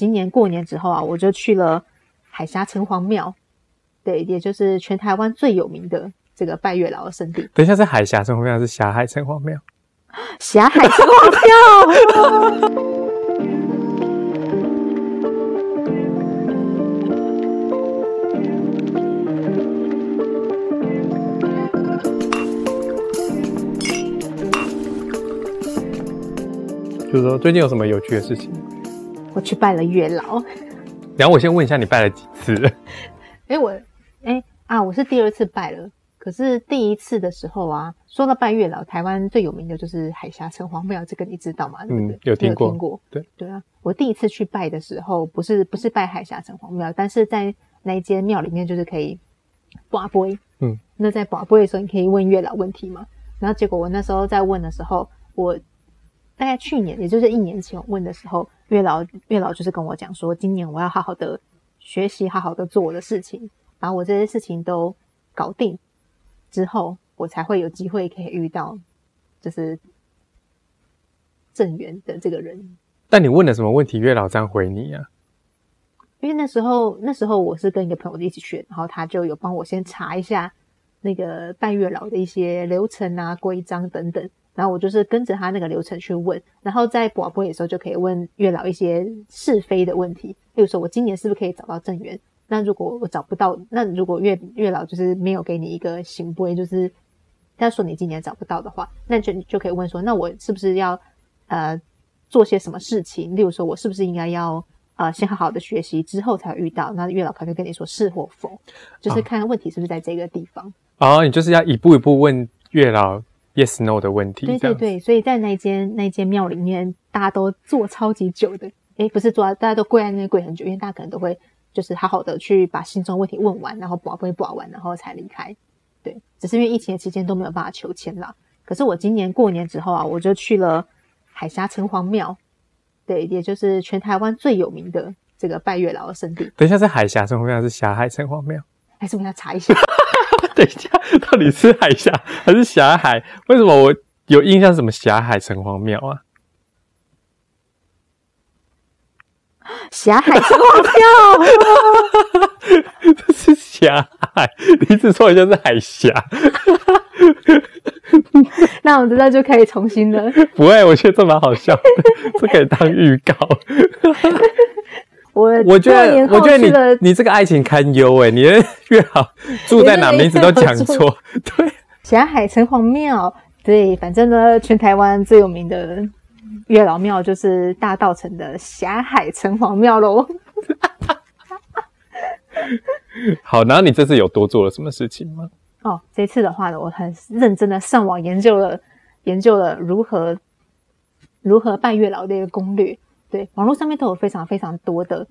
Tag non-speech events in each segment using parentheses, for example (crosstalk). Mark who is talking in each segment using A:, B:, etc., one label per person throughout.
A: 今年过年之后啊，我就去了海峡城隍庙，对，也就是全台湾最有名的这个拜月老的圣地。
B: 等一下是海峡城隍庙，是霞海城隍庙。
A: 霞海城隍庙。(laughs)
B: 就是说，最近有什么有趣的事情？
A: 我去拜了月老。(laughs)
B: 然后我先问一下，你拜了几次？(laughs)
A: 哎，我哎啊，我是第二次拜了。可是第一次的时候啊，说到拜月老，台湾最有名的就是海峡城隍庙，这个你知道吗？
B: 嗯，有听过。
A: 听过。
B: 对
A: 对啊，我第一次去拜的时候，不是不是拜海峡城隍庙，但是在那一间庙里面，就是可以卜杯。嗯，那在卜杯的时候，你可以问月老问题嘛？然后结果我那时候在问的时候，我大概去年，也就是一年前问的时候，月老月老就是跟我讲说，今年我要好好的学习，好好的做我的事情，把我这些事情都搞定。之后，我才会有机会可以遇到，就是正缘的这个人。
B: 但你问了什么问题？月老这样回你啊？
A: 因为那时候，那时候我是跟一个朋友一起去，然后他就有帮我先查一下那个拜月老的一些流程啊、规章等等。然后我就是跟着他那个流程去问，然后在广播的时候就可以问月老一些是非的问题，例如说我今年是不是可以找到正缘？那如果我找不到，那如果月月老就是没有给你一个行规，就是他说你今年找不到的话，那就就可以问说，那我是不是要呃做些什么事情？例如说，我是不是应该要呃先好好的学习，之后才遇到？那月老可能跟你说是或否，就是看问题是不是在这个地方。
B: 哦，你就是要一步一步问月老 yes no 的问题。
A: 对对对，所以在那间那间庙里面，大家都坐超级久的，诶，不是坐，大家都跪在那跪很久，因为大家可能都会。就是好好的去把心中问题问完，然后保不会保完，然后才离开。对，只是因为疫情的期间都没有办法求签啦。可是我今年过年之后啊，我就去了海峡城隍庙，对，也就是全台湾最有名的这个拜月老的圣地。
B: 等一下是海峡城隍庙，是霞海城隍庙？
A: 还是我们要查一下？(laughs)
B: 等一下，到底是海峡还是霞海？为什么我有印象什么霞海城隍庙啊？
A: 霞海城隍庙，(laughs)
B: 这是霞海，你一直说像是海峡。(laughs)
A: 那我知道就可以重新了。
B: 不会，我觉得这蛮好笑的，这可以当预告。
A: 我
B: 我觉得，我觉得你你这个爱情堪忧哎，你的月老 (laughs) 住在哪，名字都讲错。对，
A: 霞海城隍庙，对，反正呢，全台湾最有名的。月老庙就是大道城的霞海城隍庙喽。(laughs)
B: 好，然后你这次有多做了什么事情吗？
A: 哦，这次的话呢，我很认真的上网研究了，研究了如何如何拜月老的一个攻略。对，网络上面都有非常非常多的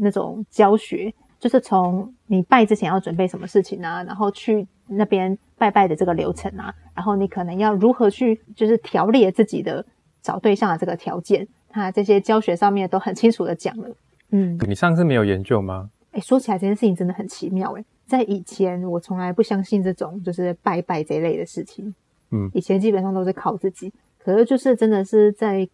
A: 那种教学，就是从你拜之前要准备什么事情啊，然后去那边拜拜的这个流程啊，然后你可能要如何去就是调列自己的。找对象的这个条件，他这些教学上面都很清楚的讲了。
B: 嗯，你上次没有研究吗？
A: 哎，说起来这件事情真的很奇妙。哎，在以前我从来不相信这种就是拜拜这类的事情。嗯，以前基本上都是靠自己。可是就是真的是在，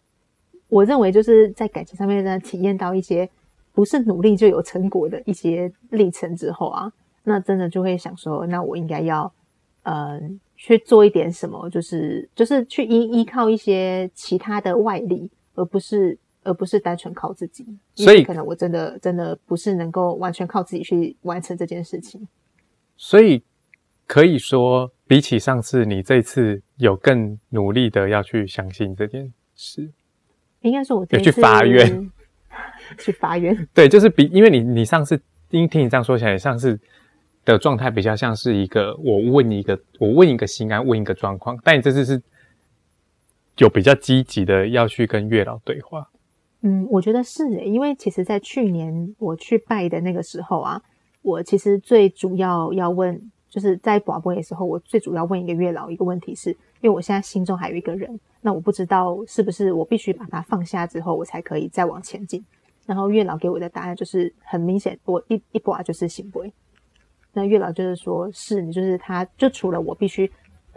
A: 我认为就是在感情上面呢，体验到一些不是努力就有成果的一些历程之后啊，那真的就会想说，那我应该要，嗯。去做一点什么，就是就是去依依靠一些其他的外力，而不是而不是单纯靠自己。
B: 所以
A: 可能我真的真的不是能够完全靠自己去完成这件事情。
B: 所以可以说，比起上次，你这次有更努力的要去相信这件事。
A: 应该说，我 (laughs)
B: 有去法院，
A: 去法院。
B: 对，就是比因为你你上次听听你这样说起来，上次。的状态比较像是一个，我问一个，我问一个心安，问一个状况。但你这次是有比较积极的要去跟月老对话。
A: 嗯，我觉得是诶，因为其实，在去年我去拜的那个时候啊，我其实最主要要问，就是在广播的时候，我最主要问一个月老一个问题，是因为我现在心中还有一个人，那我不知道是不是我必须把它放下之后，我才可以再往前进。然后月老给我的答案就是很明显，我一一播就是行不那月老就是说，是你就是他，就除了我必须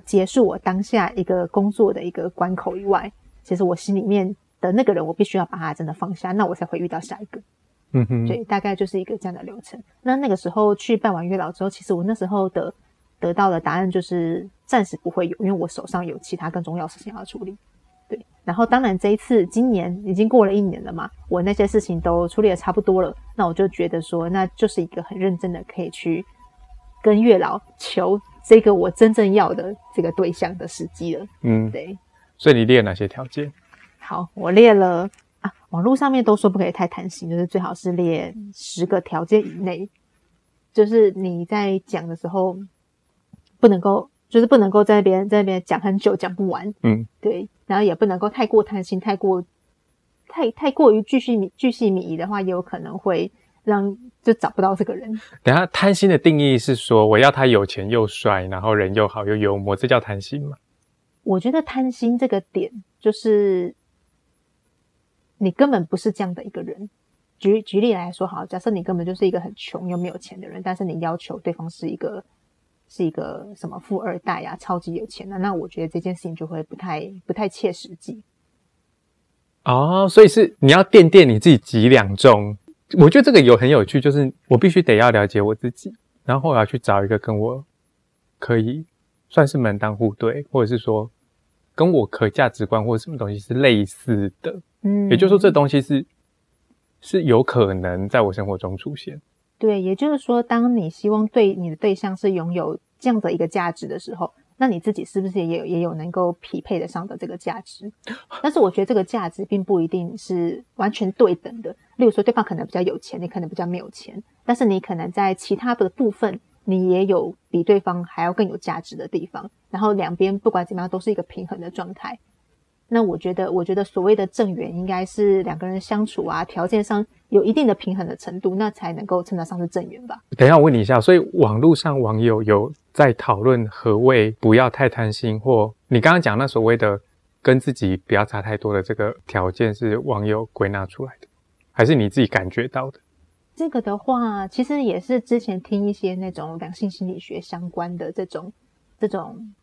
A: 结束我当下一个工作的一个关口以外，其实我心里面的那个人，我必须要把他真的放下，那我才会遇到下一个。
B: 嗯哼，
A: 对，大概就是一个这样的流程。那那个时候去拜完月老之后，其实我那时候的得到的答案就是暂时不会有，因为我手上有其他更重要事情要处理。对，然后当然这一次今年已经过了一年了嘛，我那些事情都处理的差不多了，那我就觉得说，那就是一个很认真的可以去跟月老求这个我真正要的这个对象的时机了。
B: 嗯，
A: 对，
B: 所以你列哪些条件？
A: 好，我列了啊，网络上面都说不可以太贪心，就是最好是列十个条件以内，就是你在讲的时候不能够，就是不能够在那边在那边讲很久讲不完，
B: 嗯，
A: 对，然后也不能够太过贪心，太过太太过于巨细靡巨细靡遗的话，也有可能会让就找不到这个人。
B: 等下贪心的定义是说我要他有钱又帅，然后人又好又幽默，这叫贪心吗？
A: 我觉得贪心这个点就是你根本不是这样的一个人。举举例来说，好，假设你根本就是一个很穷又没有钱的人，但是你要求对方是一个是一个什么富二代呀、超级有钱的，那我觉得这件事情就会不太不太切实际。
B: 哦，所以是你要垫垫你自己几两重。我觉得这个有很有趣，就是我必须得要了解我自己，然后我要去找一个跟我可以算是门当户对，或者是说跟我可价值观或者什么东西是类似的。
A: 嗯，
B: 也就是说，这东西是是有可能在我生活中出现。
A: 对，也就是说，当你希望对你的对象是拥有这样的一个价值的时候，那你自己是不是也有也有能够匹配得上的这个价值？(gasps) 但是我觉得这个价值并不一定是完全对等的。例如说，对方可能比较有钱，你可能比较没有钱，但是你可能在其他的部分，你也有比对方还要更有价值的地方。然后两边不管怎么样都是一个平衡的状态。那我觉得，我觉得所谓的正缘应该是两个人相处啊，条件上有一定的平衡的程度，那才能够称得上是正缘吧。
B: 等一下，我问你一下，所以网络上网友有在讨论何谓不要太贪心，或你刚刚讲那所谓的跟自己不要差太多的这个条件，是网友归纳出来的，还是你自己感觉到的？
A: 这个的话，其实也是之前听一些那种两性心理学相关的这种这种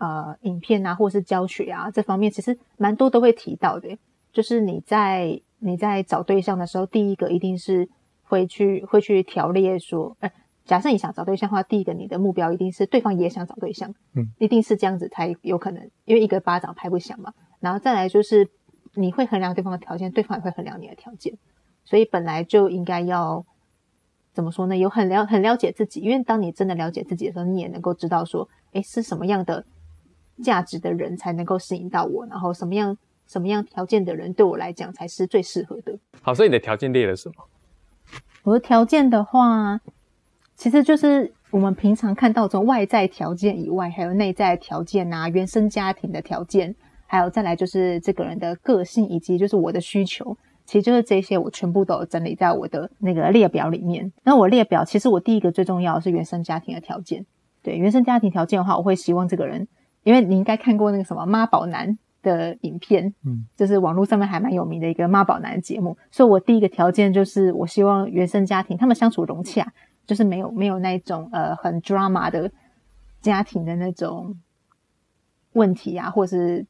A: 呃影片啊，或是教学啊这方面，其实蛮多都会提到的。就是你在你在找对象的时候，第一个一定是会去会去条列说，呃，假设你想找对象的话，第一个你的目标一定是对方也想找对象，
B: 嗯，
A: 一定是这样子才有可能，因为一个巴掌拍不响嘛。然后再来就是你会衡量对方的条件，对方也会衡量你的条件。所以本来就应该要怎么说呢？有很了很了解自己，因为当你真的了解自己的时候，你也能够知道说，诶，是什么样的价值的人才能够吸引到我，然后什么样什么样条件的人对我来讲才是最适合的。
B: 好，所以你的条件列了什么？
A: 我的条件的话，其实就是我们平常看到这种外在条件以外，还有内在条件啊，原生家庭的条件，还有再来就是这个人的个性，以及就是我的需求。其实就是这些，我全部都有整理在我的那个列表里面。那我列表，其实我第一个最重要的是原生家庭的条件。对原生家庭条件的话，我会希望这个人，因为你应该看过那个什么妈宝男的影片，
B: 嗯，
A: 就是网络上面还蛮有名的一个妈宝男节目。所以我第一个条件就是，我希望原生家庭他们相处融洽，就是没有没有那种呃很 drama 的家庭的那种问题啊，或是。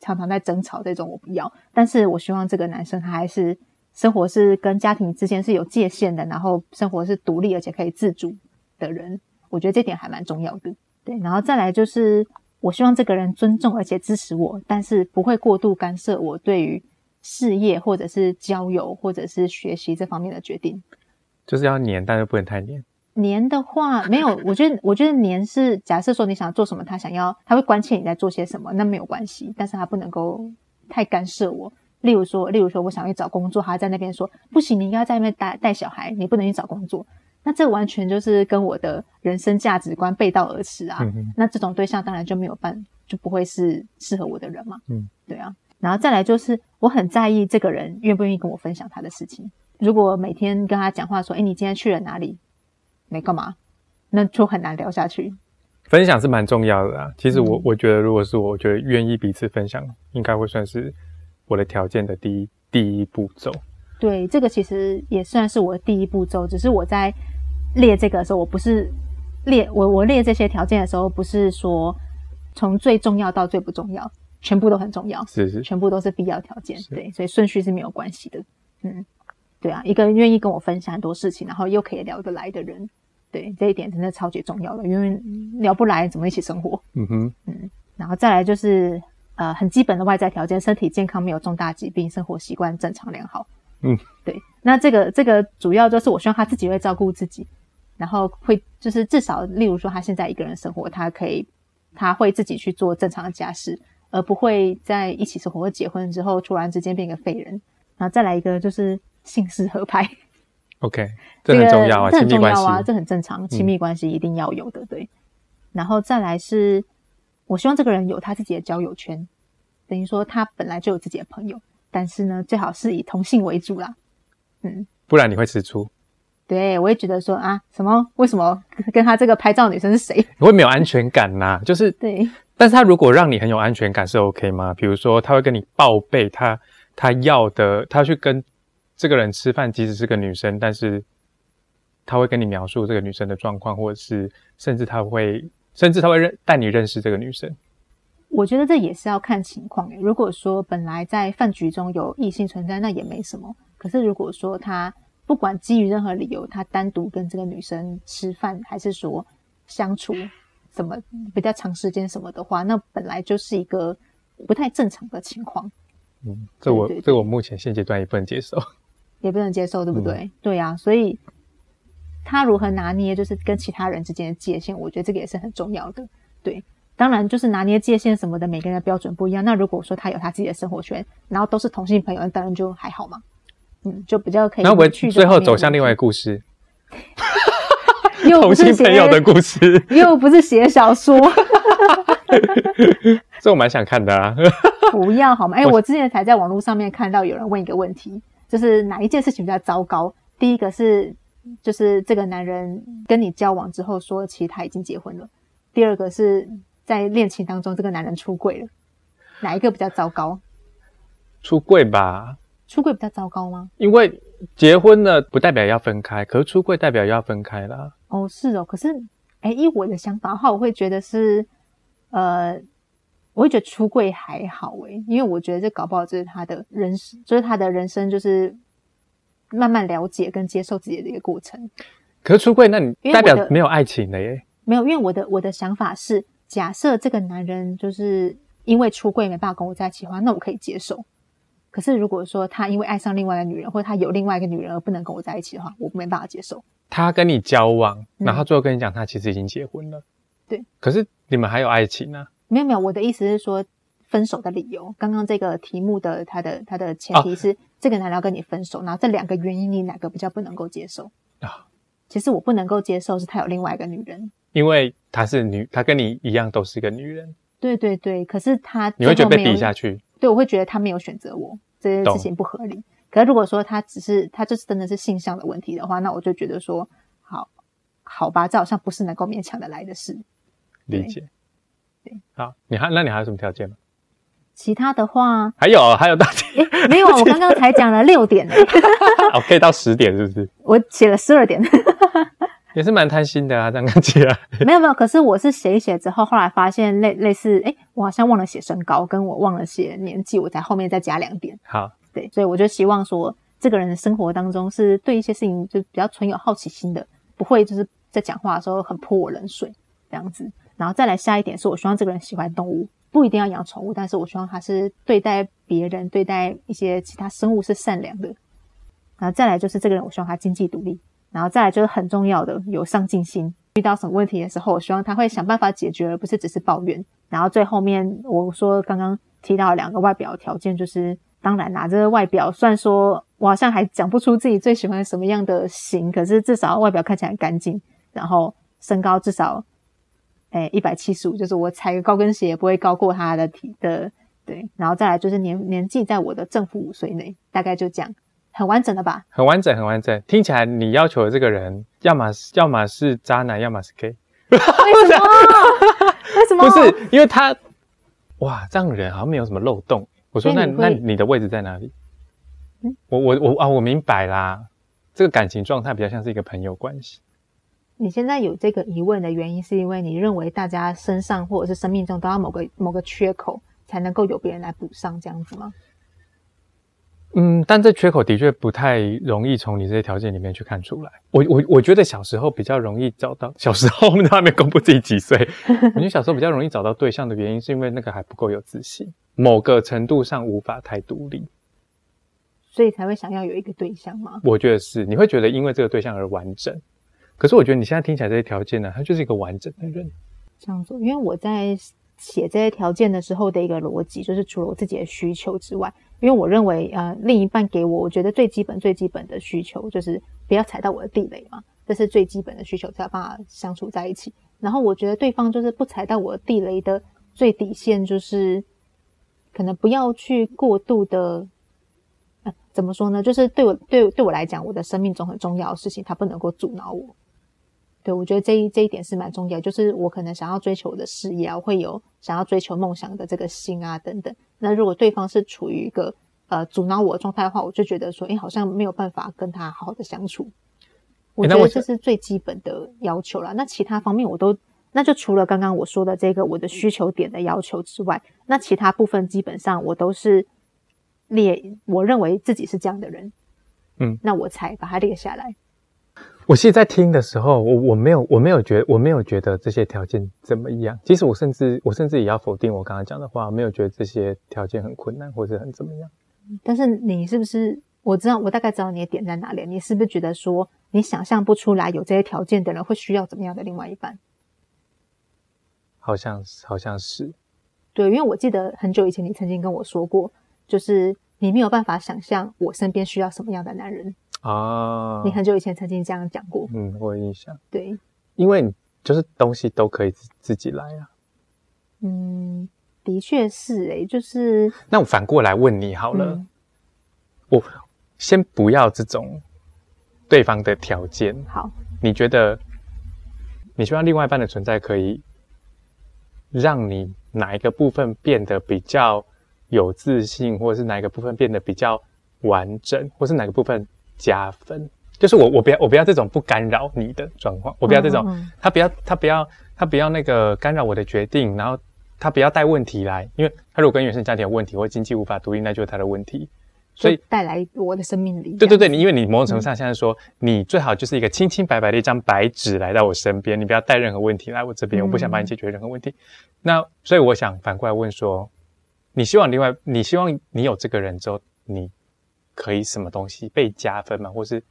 A: 常常在争吵这种我不要，但是我希望这个男生他还是生活是跟家庭之间是有界限的，然后生活是独立而且可以自主的人，我觉得这点还蛮重要的。对，然后再来就是我希望这个人尊重而且支持我，但是不会过度干涉我对于事业或者是交友或者是学习这方面的决定。
B: 就是要黏，但是不能太黏。
A: 黏的话没有，我觉得我觉得黏是假设说你想做什么，他想要他会关切你在做些什么，那没有关系，但是他不能够太干涉我。例如说，例如说我想去找工作，他在那边说不行，你应该在那边带带小孩，你不能去找工作。那这完全就是跟我的人生价值观背道而驰啊。
B: 嗯
A: 那这种对象当然就没有办，就不会是适合我的人嘛。
B: 嗯，
A: 对啊。然后再来就是我很在意这个人愿不愿意跟我分享他的事情。如果每天跟他讲话说，哎，你今天去了哪里？没干嘛，那就很难聊下去。
B: 分享是蛮重要的啊。其实我、
A: 嗯
B: 我觉得，如果是我，我觉得愿意彼此分享，应该会算是我的条件的第一第一步骤。
A: 对，这个其实也算是我的第一步骤。只是我在列这个的时候，我不是列我我列这些条件的时候，不是说从最重要到最不重要，全部都很重要，
B: 是是，
A: 全部都是必要条件。对，所以顺序是没有关系的。嗯，对啊，一个愿意跟我分享很多事情，然后又可以聊得来的人，对这一点真的超级重要的，因为聊不来怎么一起生活？
B: 嗯哼，嗯，
A: 然后再来就是呃很基本的外在条件，身体健康，没有重大疾病，生活习惯正常良好。
B: 嗯，
A: 对，那这个这个主要就是我希望他自己会照顾自己，然后会就是至少例如说他现在一个人生活，他可以他会自己去做正常的家事。而不会在一起生活或结婚之后突然之间变个废人，然后再来一个就是姓氏合拍。
B: OK，这很重要啊，
A: 这很重要啊，这很正常，亲密关系一定要有的，对。然后再来是，我希望这个人有他自己的交友圈，等于说他本来就有自己的朋友，但是呢，最好是以同性为主啦。嗯，
B: 不然你会吃醋。
A: 对，我也觉得说啊，什么？为什么跟他这个拍照女生是谁？
B: 你会没有安全感呐，就是
A: 对。
B: 但是他如果让你很有安全感是 OK 吗？比如说他会跟你报备他他要的，他去跟这个人吃饭，即使是个女生，但是他会跟你描述这个女生的状况，或者是甚至他会甚至他会认带你认识这个女生。
A: 我觉得这也是要看情况诶。如果说本来在饭局中有异性存在，那也没什么。可是如果说他不管基于任何理由，他单独跟这个女生吃饭，还是说相处。怎么比较长时间什么的话，那本来就是一个不太正常的情况。
B: 嗯，这我这我目前现阶段也不能接受，
A: 也不能接受，对不对？对啊，所以他如何拿捏就是跟其他人之间的界限，我觉得这个也是很重要的。对，当然就是拿捏界限什么的，每个人的标准不一样。那如果说他有他自己的生活圈，然后都是同性朋友，当然就还好嘛。嗯，就比较可以。
B: 那我
A: 去
B: 最后走向另外一个故事。(laughs)
A: 又不是
B: 朋友的故事，
A: 又不是写小说，(laughs)
B: 这我蛮想看的啊！
A: 不要好吗？哎，我之前才在网络上面看到有人问一个问题，就是哪一件事情比较糟糕？第一个是，就是这个男人跟你交往之后说，其实他已经结婚了；第二个是在恋情当中，这个男人出轨了，哪一个比较糟糕？
B: 出柜吧。
A: 出柜比较糟糕吗？
B: 因为结婚了不代表要分开，可是出柜代表要分开啦。
A: 哦，是哦，可是，哎，以我的想法的话，我会觉得是，呃，我会觉得出柜还好哎，因为我觉得这搞不好就是他的人生，就是他的人生，就是慢慢了解跟接受自己的一个过程。
B: 可是出柜，那你代表没有爱情了耶？
A: 没有，因为我的我的想法是，假设这个男人就是因为出柜没办法跟我在一起的话，那我可以接受。可是如果说他因为爱上另外一个女人，或者他有另外一个女人而不能跟我在一起的话，我没办法接受。
B: 他跟你交往，然后最后跟你讲，他其实已经结婚了。
A: 对，
B: 可是你们还有爱情呢？
A: 没有没有，我的意思是说分手的理由。刚刚这个题目的他的他的前提是这个男人要跟你分手，然后这两个原因你哪个比较不能够接受啊？其实我不能够接受是他有另外一个女人，
B: 因为他是女，他跟你一样都是一个女人。
A: 对对对，可是他
B: 你会觉得被比下去？
A: 对，我会觉得他没有选择我，这件事情不合理。可是如果说他只是他就是真的是性向的问题的话，那我就觉得说好，好吧，这好像不是能够勉强的来的事。
B: 理解。对，好，你还那你还有什么条件吗？
A: 其他的话
B: 还有还有大
A: 点？没有，(laughs) 我刚刚才讲了六点呢。(laughs)
B: 哦，可以到十点是不是？
A: 我写了十二点。
B: 也是蛮贪心的啊，这样看起来。(laughs)
A: 没有没有，可是我是写一写之后，后来发现类类似，哎，我好像忘了写身高，跟我忘了写年纪，我在后面再加两点。
B: 好，
A: 对，所以我就希望说，这个人的生活当中是对一些事情就比较存有好奇心的，不会就是在讲话的时候很泼我冷水这样子。然后再来下一点是，我希望这个人喜欢动物，不一定要养宠物，但是我希望他是对待别人、对待一些其他生物是善良的。然后再来就是这个人，我希望他经济独立。然后再来就是很重要的有上进心，遇到什么问题的时候，我希望他会想办法解决，而不是只是抱怨。然后最后面我说刚刚提到两个外表条件，就是当然啦，这个外表虽然说我好像还讲不出自己最喜欢什么样的型，可是至少外表看起来干净，然后身高至少诶一百七十五，就是我踩个高跟鞋也不会高过他的体的对。然后再来就是年年纪在我的正负五岁内，大概就这样。很完整的吧？
B: 很完整，很完整。听起来你要求的这个人，要么要么是渣男，要么是 gay。
A: 为什么？(laughs) 为什么？
B: 不是因为他，哇，这样人好像没有什么漏洞。我说那那你的位置在哪里？我我我啊，我明白啦。这个感情状态比较像是一个朋友关系。
A: 你现在有这个疑问的原因，是因为你认为大家身上或者是生命中都要某个某个缺口。才能够有别人来补上这样子吗？
B: 嗯，但这缺口的确不太容易从你这些条件里面去看出来。我我我觉得小时候比较容易找到，小时候 (laughs) 我们都还没公布自己几岁，我觉得小时候比较容易找到对象的原因，是因为那个还不够有自信，某个程度上无法太独立，
A: 所以才会想要有一个对象吗？
B: 我觉得是，你会觉得因为这个对象而完整。可是我觉得你现在听起来这些条件呢，他就是一个完整的人。
A: 这样子，因为我在写这些条件的时候的一个逻辑，就是除了我自己的需求之外。因为我认为，呃，另一半给我，我觉得最基本、最基本的需求就是不要踩到我的地雷嘛，这是最基本的需求，才有办法相处在一起。然后我觉得对方就是不踩到我的地雷的最底线，就是可能不要去过度的，呃，怎么说呢？就是对我对对我来讲，我的生命中很重要的事情，他不能够阻挠我。对，我觉得这一这一点是蛮重要，就是我可能想要追求我的事业啊，会有想要追求梦想的这个心啊等等。那如果对方是处于一个呃阻挠我的状态的话，我就觉得说，哎，好像没有办法跟他好好的相处。我觉得这是最基本的要求了。那其他方面我都，那就除了刚刚我说的这个我的需求点的要求之外，那其他部分基本上我都是列，我认为自己是这样的人，
B: 嗯，
A: 那我才把它列下来。
B: 我其实，在听的时候，我我没有，我没有觉，我没有觉得这些条件怎么样。其实，我甚至，我甚至也要否定我刚刚讲的话，没有觉得这些条件很困难或者很怎么样。
A: 但是，你是不是？我知道，我大概知道你的点在哪里。你是不是觉得说，你想象不出来有这些条件的人会需要怎么样的另外一半？
B: 好像是，好像是。
A: 对，因为我记得很久以前你曾经跟我说过，就是你没有办法想象我身边需要什么样的男人。
B: 啊，
A: 你很久以前曾经这样讲过，
B: 嗯，我有印象。
A: 对，
B: 因为就是东西都可以自自己来啊。
A: 嗯，的确是诶，就是
B: 那我反过来问你好了，我先不要这种对方的条件。
A: 好，
B: 你觉得你希望另外一半的存在可以让你哪一个部分变得比较有自信，或者是哪一个部分变得比较完整，或是哪个部分？加分就是我我不要我不要这种不干扰你的状况，我不要这种他不要他不要他不要那个干扰我的决定，然后他不要带问题来，因为他如果跟原生家庭有问题或经济无法独立，那就是他的问题，
A: 所以带来我的生命里。
B: 对对对，你因为你某种程度上现在说你最好就是一个清清白白的一张白纸来到我身边，你不要带任何问题来我这边，我不想帮你解决任何问题。那所以我想反过来问说，你希望另外你希望你有这个人之后，你。可以什么东西被加分吗？或是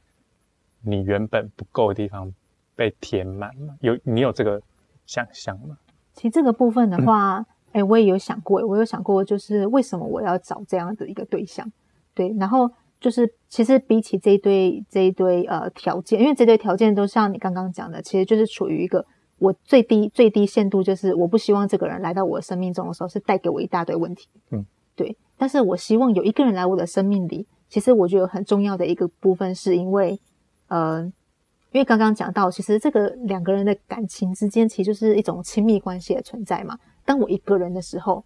B: 你原本不够的地方被填满吗？有你有这个想象吗？
A: 其实这个部分的话，哎，我也有想过，我有想过，就是为什么我要找这样的一个对象？对，然后就是其实比起这一堆这一堆呃条件，因为这堆条件都像你刚刚讲的，其实就是处于一个我最低最低限度，就是我不希望这个人来到我的生命中的时候是带给我一大堆问题。
B: 嗯，
A: 对，但是我希望有一个人来我的生命里。其实我觉得很重要的一个部分，是因为，呃，因为刚刚讲到，其实这个两个人的感情之间，其实就是一种亲密关系的存在嘛。当我一个人的时候，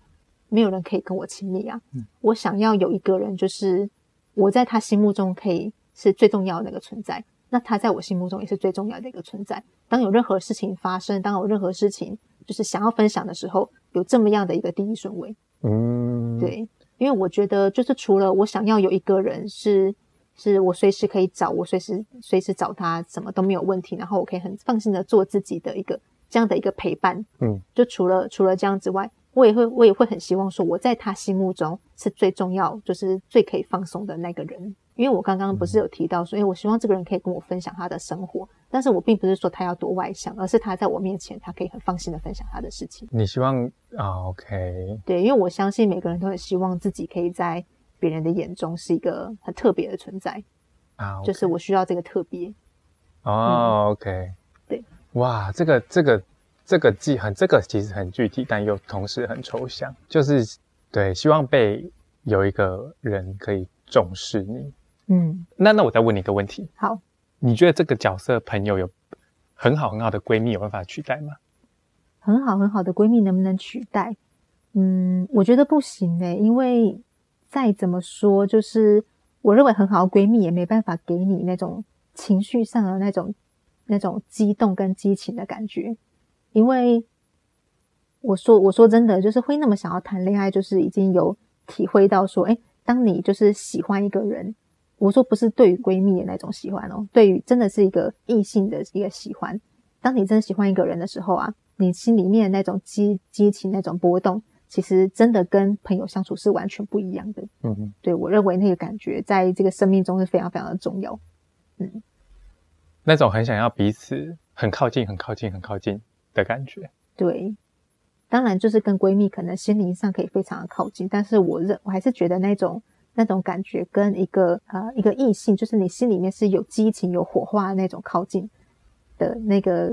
A: 没有人可以跟我亲密啊。我想要有一个人，就是我在他心目中可以是最重要的那个存在，那他在我心目中也是最重要的一个存在。当有任何事情发生，当有任何事情就是想要分享的时候，有这么样的一个第一顺位。
B: 嗯，
A: 对。因为我觉得，就是除了我想要有一个人是，是我随时可以找，我随时随时找他，什么都没有问题，然后我可以很放心的做自己的一个这样的一个陪伴。
B: 嗯，
A: 就除了除了这样之外，我也会我也会很希望说，我在他心目中是最重要，就是最可以放松的那个人。因为我刚刚不是有提到说，哎，我希望这个人可以跟我分享他的生活，但是我并不是说他要多外向，而是他在我面前，他可以很放心的分享他的事情。
B: 你希望啊？OK，
A: 对，因为我相信每个人都很希望自己可以在别人的眼中是一个很特别的存在
B: 啊，
A: 就是我需要这个特别。
B: 哦，OK，
A: 对，
B: 哇，这个这个这个既很这个其实很具体，但又同时很抽象，就是对，希望被有一个人可以重视你。
A: 嗯，
B: 那那我再问你一个问题。
A: 好，
B: 你觉得这个角色朋友有很好很好的闺蜜有办法取代吗？
A: 很好很好的闺蜜能不能取代？嗯，我觉得不行诶，因为再怎么说，就是我认为很好的闺蜜也没办法给你那种情绪上的那种那种激动跟激情的感觉，因为我说我说真的，就是会那么想要谈恋爱，就是已经有体会到说，哎，当你就是喜欢一个人，我说不是对于闺蜜的那种喜欢哦，对于真的是一个异性的一个喜欢。当你真的喜欢一个人的时候啊，你心里面那种激激情、那种波动，其实真的跟朋友相处是完全不一样的。嗯嗯，对我认为那个感觉在这个生命中是非常非常的重要。
B: 嗯，那种很想要彼此很靠近、很靠近、很靠近的感觉。
A: 对，当然就是跟闺蜜可能心灵上可以非常的靠近，但是我认我还是觉得那种那种感觉跟一个呃一个异性，就是你心里面是有激情、有火花的那种靠近。的那个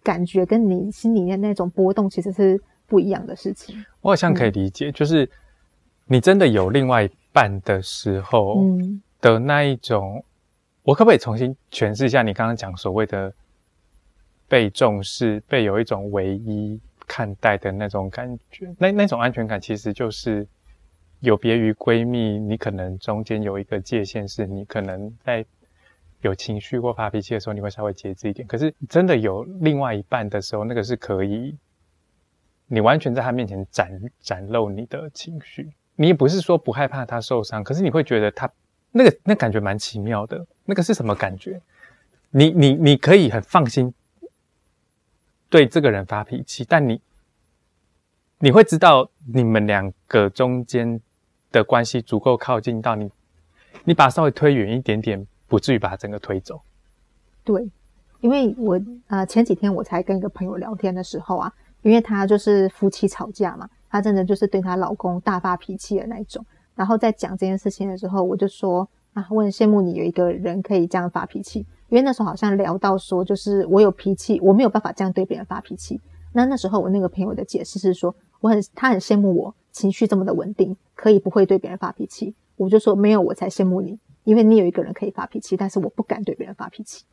A: 感觉跟你心里面那种波动其实是不一样的事情。
B: 我好像可以理解，就是你真的有另外一半的时候的那一种，我可不可以重新诠释一下你刚刚讲所谓的被重视、被有一种唯一看待的那种感觉？那那种安全感其实就是有别于闺蜜，你可能中间有一个界限，是你可能在。有情绪或发脾气的时候，你会稍微节制一点。可是真的有另外一半的时候，那个是可以，你完全在他面前展展露你的情绪。你也不是说不害怕他受伤，可是你会觉得他那个那感觉蛮奇妙的。那个是什么感觉？你你你可以很放心对这个人发脾气，但你你会知道你们两个中间的关系足够靠近到你，你把它稍微推远一点点。不至于把它整个推走。
A: 对，因为我呃前几天我才跟一个朋友聊天的时候啊，因为她就是夫妻吵架嘛，她真的就是对她老公大发脾气的那种。然后在讲这件事情的时候，我就说啊，我很羡慕你有一个人可以这样发脾气。因为那时候好像聊到说，就是我有脾气，我没有办法这样对别人发脾气。那那时候我那个朋友的解释是说，我很他很羡慕我情绪这么的稳定，可以不会对别人发脾气。我就说没有，我才羡慕你。因为你有一个人可以发脾气，但是我不敢对别人发脾气。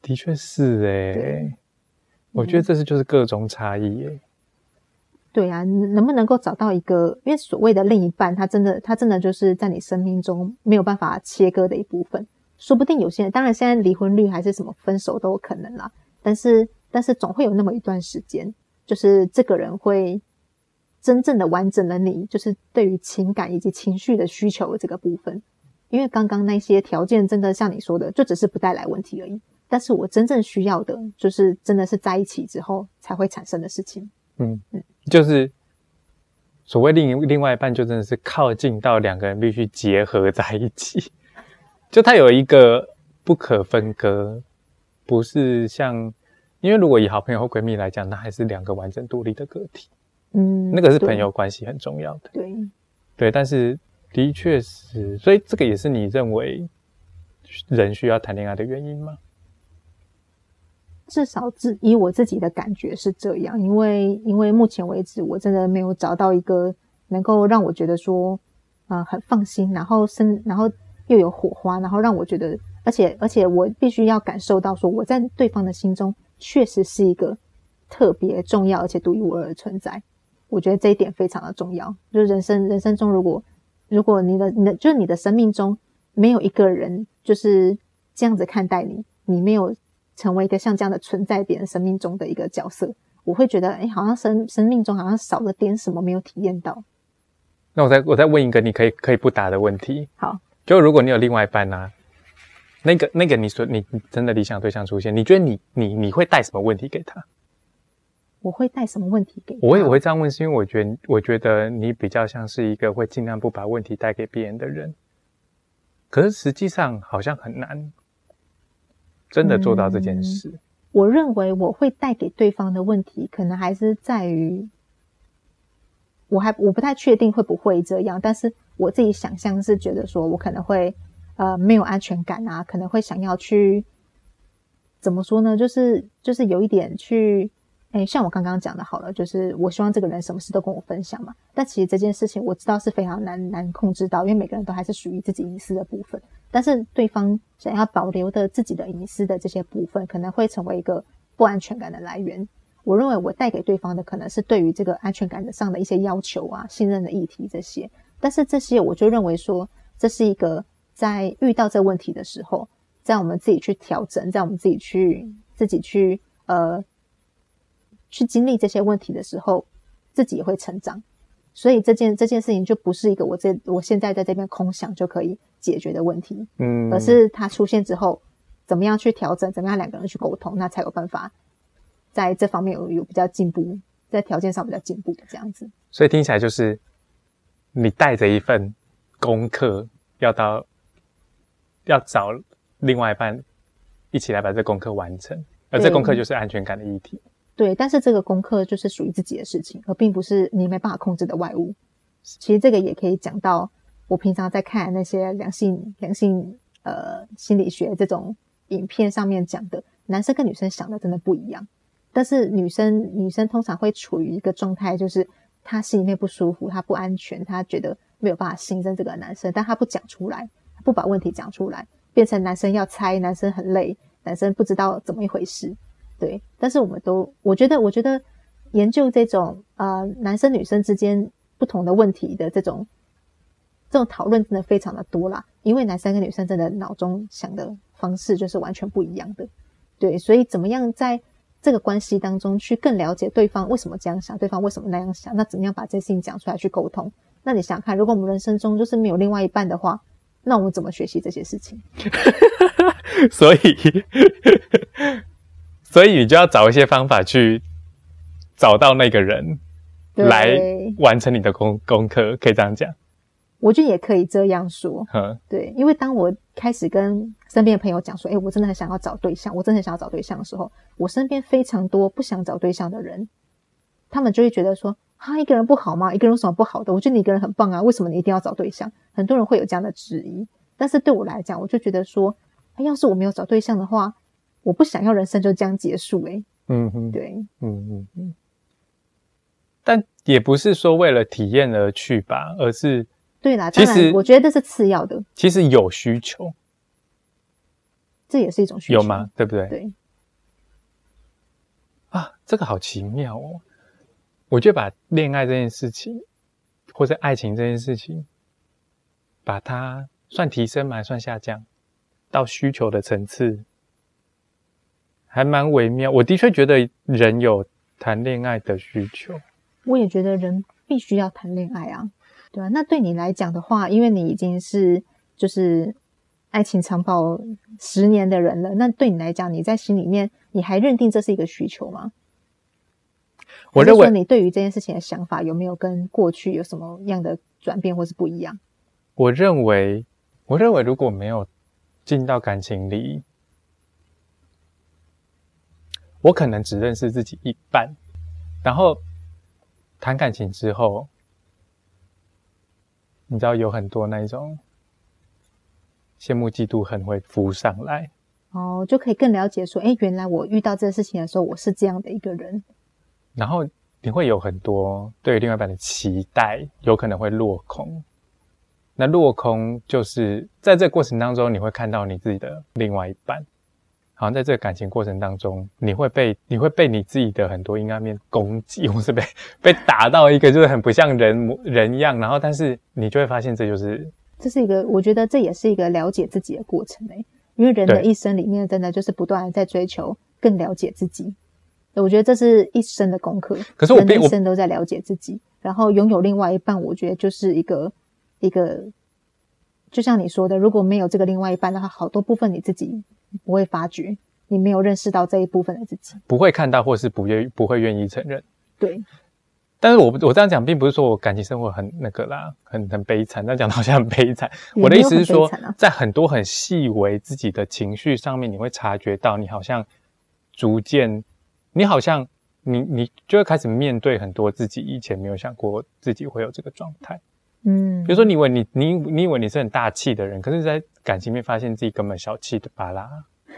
B: 的确是哎，我觉得这是就是各种差异哎。
A: 对啊，能不能够找到一个？因为所谓的另一半，他真的，他真的就是在你生命中没有办法切割的一部分。说不定有些人，当然现在离婚率还是什么分手都有可能啦。但是，但是总会有那么一段时间，就是这个人会。真正的完整了你，就是对于情感以及情绪的需求这个部分。因为刚刚那些条件真的像你说的，就只是不带来问题而已。但是我真正需要的，就是真的是在一起之后才会产生的事情。
B: 嗯嗯，就是所谓另另外一半，就真的是靠近到两个人必须结合在一起，(laughs) 就它有一个不可分割，不是像因为如果以好朋友或闺蜜来讲，那还是两个完整独立的个体。嗯，那个是朋友关系很重要的。
A: 对
B: 对，但是。的确是，所以这个也是你认为人需要谈恋爱的原因吗？
A: 至少自以我自己的感觉是这样，因为因为目前为止我真的没有找到一个能够让我觉得说啊很放心，然后生然后又有火花，然后让我觉得，而且而且我必须要感受到说我在对方的心中确实是一个特别重要而且独一无二的存在。我觉得这一点非常的重要，就是人生人生中如果。如果你的、你的，就是你的生命中没有一个人就是这样子看待你，你没有成为一个像这样的存在别人生命中的一个角色，我会觉得，哎，好像生生命中好像少了点什么，没有体验到。
B: 那我再我再问一个你可以可以不答的问题。
A: 好，
B: 就如果你有另外一半呢，那个那个你说你真的理想对象出现，你觉得你你你会带什么问题给他？
A: 我会带什么问题给？
B: 我也我会这样问，是因为我觉得我觉得你比较像是一个会尽量不把问题带给别人的人。可是实际上好像很难真的做到这件事。
A: 我认为我会带给对方的问题，可能还是在于，我还我不太确定会不会这样，但是我自己想象是觉得说我可能会呃没有安全感啊，可能会想要去怎么说呢？就是就是有一点去。哎，像我刚刚讲的，好了，就是我希望这个人什么事都跟我分享嘛。但其实这件事情我知道是非常难难控制到，因为每个人都还是属于自己隐私的部分。但是对方想要保留的自己的隐私的这些部分，可能会成为一个不安全感的来源。我认为我带给对方的可能是对于这个安全感的上的一些要求啊、信任的议题这些。但是这些我就认为说，这是一个在遇到这问题的时候，在我们自己去调整，在我们自己去自己去呃。去经历这些问题的时候，自己也会成长。所以这件这件事情就不是一个我这我现在在这边空想就可以解决的问题，
B: 嗯，
A: 而是它出现之后，怎么样去调整，怎么样两个人去沟通，那才有办法在这方面有有比较进步，在条件上比较进步的这样子。
B: 所以听起来就是你带着一份功课要到要找另外一半一起来把这功课完成，而这功课就是安全感的议题。
A: 对，但是这个功课就是属于自己的事情，而并不是你没办法控制的外物。其实这个也可以讲到我平常在看那些两性两性呃心理学这种影片上面讲的，男生跟女生想的真的不一样。但是女生女生通常会处于一个状态，就是她心里面不舒服，她不安全，她觉得没有办法信任这个男生，但她不讲出来，不把问题讲出来，变成男生要猜，男生很累，男生不知道怎么一回事。对，但是我们都，我觉得，我觉得研究这种呃男生女生之间不同的问题的这种这种讨论真的非常的多啦，因为男生跟女生真的脑中想的方式就是完全不一样的。对，所以怎么样在这个关系当中去更了解对方为什么这样想，对方为什么那样想，那怎么样把这事情讲出来去沟通？那你想想看，如果我们人生中就是没有另外一半的话，那我们怎么学习这些事情？(laughs)
B: 所以，(laughs) 所以你就要找一些方法去找到那个人来完成你的功功课，可以这样讲。
A: 我觉得也可以这样说。
B: 嗯，
A: 对，因为当我开始跟身边的朋友讲说，哎，我真的很想要找对象，我真的很想要找对象的时候，我身边非常多不想找对象的人，他们就会觉得说，啊，一个人不好吗？一个人有什么不好的？我觉得你一个人很棒啊，为什么你一定要找对象？很多人会有这样的质疑，但是对我来讲，我就觉得说，哎，要是我没有找对象的话，我不想要人生就这样结束、哎
B: 嗯哼，
A: 对，
B: 嗯嗯嗯。但也不是说为了体验而去吧，而是
A: 对啦，
B: 其实
A: 当然，我觉得这是次要的，
B: 其实有需求，
A: 这也是一种需求，
B: 有吗？？对不对？
A: 对，
B: 啊，这个好奇妙哦！我就把恋爱这件事情，或者爱情这件事情，把它算提升吗？还算下降到需求的层次，还蛮微妙。我的确觉得人有谈恋爱的需求。
A: 我也觉得人必须要谈恋爱啊，对啊。那对你来讲的话，因为你已经是就是爱情长跑十年的人了，那对你来讲，你在心里面你还认定这是一个需求吗？
B: 我认为
A: 你对于这件事情的想法有没有跟过去有什么样的转变或是不一样？
B: 我认为，我认为如果没有进到感情里，我可能只认识自己一半，然后谈感情之后，你知道有很多那种羡慕、嫉妒、恨会浮上来，
A: 哦，就可以更了解说，哎，原来我遇到这个事情的时候，我是这样的一个人。
B: 然后你会有很多对另外一半的期待，有可能会落空。那落空就是在这个过程当中，你会看到你自己的另外一半。好像在这个感情过程当中，你会被你会被你自己的很多阴暗面攻击，或是被被打到一个就是很不像人模人样，然后但是你就会发现这就是
A: 这是一个，我觉得这也是一个了解自己的过程诶、因为人的一生里面，真的就是不断的在追求更了解自己。我觉得这是一生的功课。
B: 可是我并我
A: 生都在了解自己，然后拥有另外一半，我觉得就是一个一个，就像你说的，如果没有这个另外一半的话，好多部分你自己不会发觉，你没有认识到这一部分的自己。
B: 不会看到或是不愿不会愿意承认。
A: 对，
B: 但是我我这样讲，并不是说我感情生活很那个啦，很很悲惨。但讲的好像很悲惨，我的意思是说，在很多很细微自己的情绪上面，你会察觉到，你好像逐渐，你好像你你就会开始面对很多自己以前没有想过自己会有这个状态。
A: 嗯，
B: 比如说，你以为你你你以为你是很大气的人，可是，在感情面发现自己根本小气的巴拉。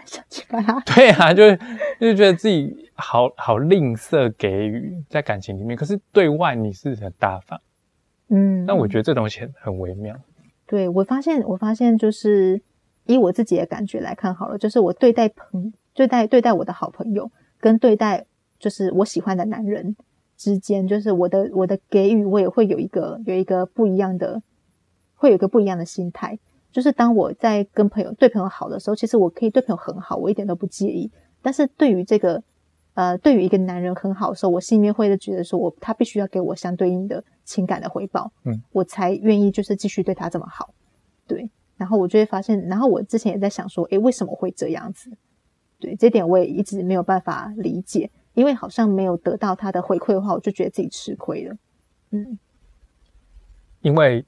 A: 小气巴拉，(laughs)
B: 对啊，就是就是觉得自己好好吝啬给予在感情里面，可是对外你是很大方。
A: 嗯，
B: 那我觉得这东西很很微妙。
A: 对我发现，我发现就是以我自己的感觉来看好了，就是我对待朋对待对待我的好朋友，跟对待就是我喜欢的男人之间，就是我的我的给予，我也会有一个有一个不一样的，会有一个不一样的心态。就是当我在跟朋友对朋友好的时候，其实我可以对朋友很好，我一点都不介意。但是对于这个呃，对于一个男人很好的时候，我心里面会觉得说我他必须要给我相对应的情感的回报，
B: 嗯，
A: 我才愿意就是继续对他这么好，对。然后我就会发现，然后我之前也在想说，诶，为什么会这样子？对，这点我也一直没有办法理解，因为好像没有得到他的回馈的话，我就觉得自己吃亏了，嗯。
B: 因为，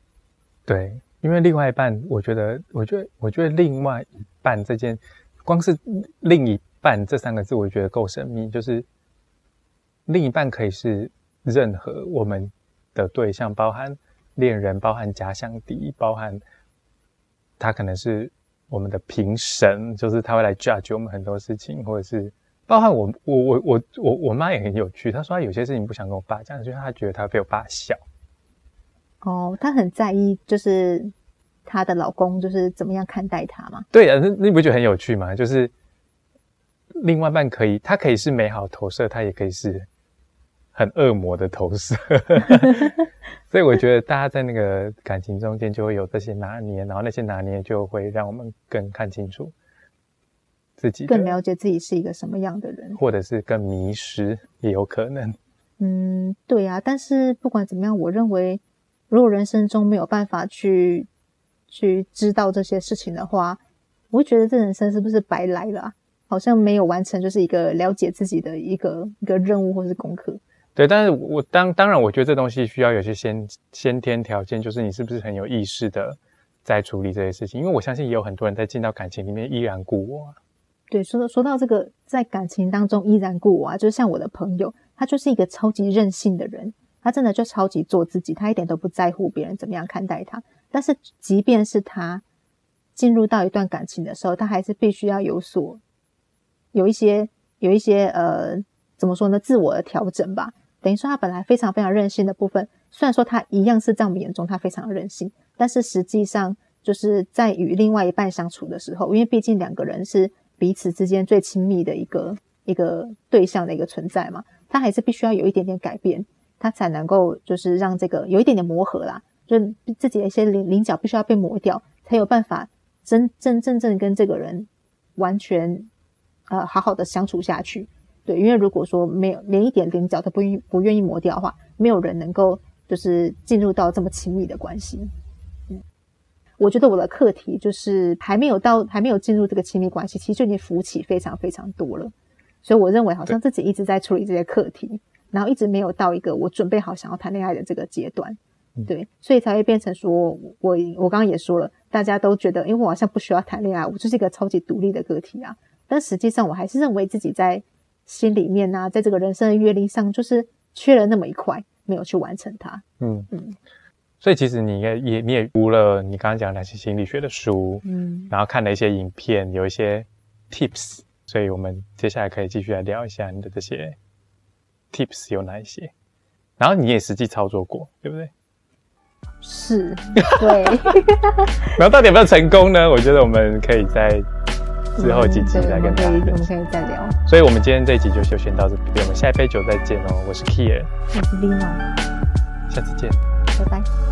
B: 对，因为另外一半，我觉得，我觉得，我觉得另外一半这件，光是另一。半这三个字，我觉得够神秘。就是另一半可以是任何我们的对象，包含恋人，包含假想敌，包含他可能是我们的评审，就是他会来 judge 我们很多事情，或者是包含我，我，我，我，我，我妈也很有趣。她说她有些事情不想跟我爸讲，因为她觉得她被我爸笑。
A: 哦，她很在意，就是她的老公就是怎么样看待她嘛？
B: 对啊，那你不觉得很有趣吗？就是。另外半可以，他可以是美好投射，他也可以是很恶魔的投射。(laughs) 所以我觉得大家在那个感情中间就会有这些拿捏，然后那些拿捏就会让我们更看清楚自己，
A: 更了解自己是一个什么样的人，
B: 或者是更迷失也有可能。
A: 嗯，对呀。但是不管怎么样，我认为如果人生中没有办法去去知道这些事情的话，我会觉得这人生是不是白来了？好像没有完成，就是一个了解自己的一个一个任务或是功课。
B: 对，但是我当当然，我觉得这东西需要有些先先天条件，就是你是不是很有意识的在处理这些事情。因为我相信也有很多人在进到感情里面依然故我。
A: 对，说到说到这个，在感情当中依然故我啊，就是像我的朋友，他就是一个超级任性的人，他真的就超级做自己，他一点都不在乎别人怎么样看待他。但是即便是他进入到一段感情的时候，他还是必须要有所。有一些有一些呃，怎么说呢？自我的调整吧。等于说他本来非常非常任性的部分，虽然说他一样是在我们眼中他非常任性，但是实际上就是在与另外一半相处的时候，因为毕竟两个人是彼此之间最亲密的一个一个对象的一个存在嘛，他还是必须要有一点点改变，他才能够就是让这个有一点点磨合啦，就自己的一些棱棱角必须要被磨掉，才有办法真真正正跟这个人完全。呃，好好的相处下去，对，因为如果说没有连一点棱角都不愿不愿意磨掉的话，没有人能够就是进入到这么亲密的关系。嗯，我觉得我的课题就是还没有到，还没有进入这个亲密关系，其实就已经浮起非常非常多了。所以我认为好像自己一直在处理这些课题，然后一直没有到一个我准备好想要谈恋爱的这个阶段。对，所以才会变成说，我我刚刚也说了，大家都觉得，因为我好像不需要谈恋爱，我就是一个超级独立的个体啊。但实际上，我还是认为自己在心里面呢，在这个人生的阅历上，就是缺了那么一块，没有去完成它。
B: 嗯嗯。所以其实你也也你也读了你刚刚讲那些心理学的书，嗯，然后看了一些影片，有一些 tips。所以我们接下来可以继续来聊一下你的这些 tips 有哪一些。然后你也实际操作过，对不对？
A: 是，对。(laughs)
B: 然后到底有没有成功呢？我觉得我们可以在。之后几集再跟大家，我
A: 们可以再聊。
B: 所以，我们今天这一集就就先到这边，我们下一杯酒再见哦。我是 Kier，
A: 我是 Lina，
B: 下次见，
A: 拜拜。